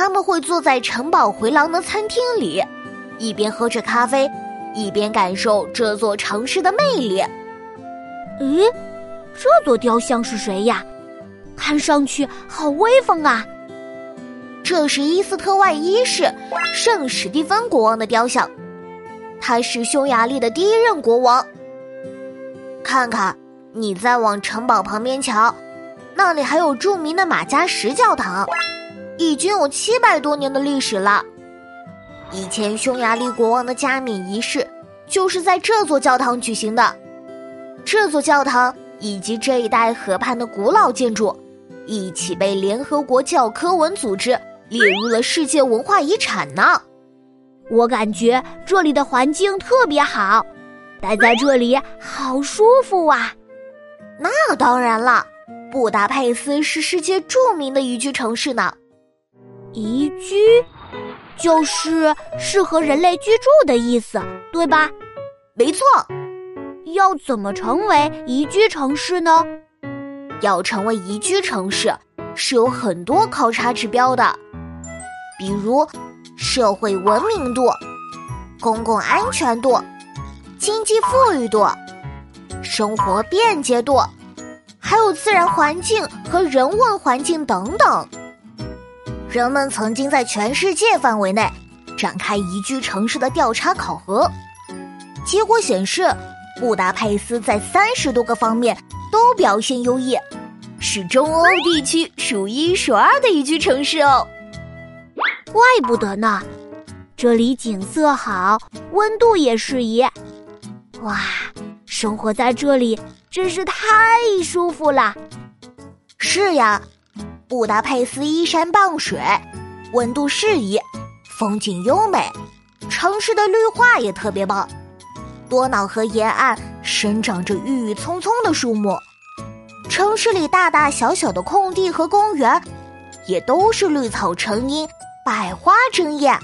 他们会坐在城堡回廊的餐厅里，一边喝着咖啡，一边感受这座城市的魅力。咦，这座雕像是谁呀？看上去好威风啊！这是伊斯特外一世圣史蒂芬国王的雕像，他是匈牙利的第一任国王。看看，你再往城堡旁边瞧，那里还有著名的马加什教堂。已经有七百多年的历史了。以前匈牙利国王的加冕仪式就是在这座教堂举行的。这座教堂以及这一带河畔的古老建筑，一起被联合国教科文组织列入了世界文化遗产呢。我感觉这里的环境特别好，待在这里好舒服啊。那当然了，布达佩斯是世界著名的宜居城市呢。宜居，就是适合人类居住的意思，对吧？没错。要怎么成为宜居城市呢？要成为宜居城市，是有很多考察指标的，比如社会文明度、公共安全度、经济富裕度、生活便捷度，还有自然环境和人文环境等等。人们曾经在全世界范围内展开宜居城市的调查考核，结果显示，布达佩斯在三十多个方面都表现优异，是中欧地区数一数二的宜居城市哦。怪不得呢，这里景色好，温度也适宜。哇，生活在这里真是太舒服了。是呀。布达佩斯依山傍水，温度适宜，风景优美，城市的绿化也特别棒。多瑙河沿岸生长着郁郁葱葱的树木，城市里大大小小的空地和公园，也都是绿草成荫，百花争艳。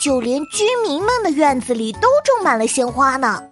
就连居民们的院子里都种满了鲜花呢。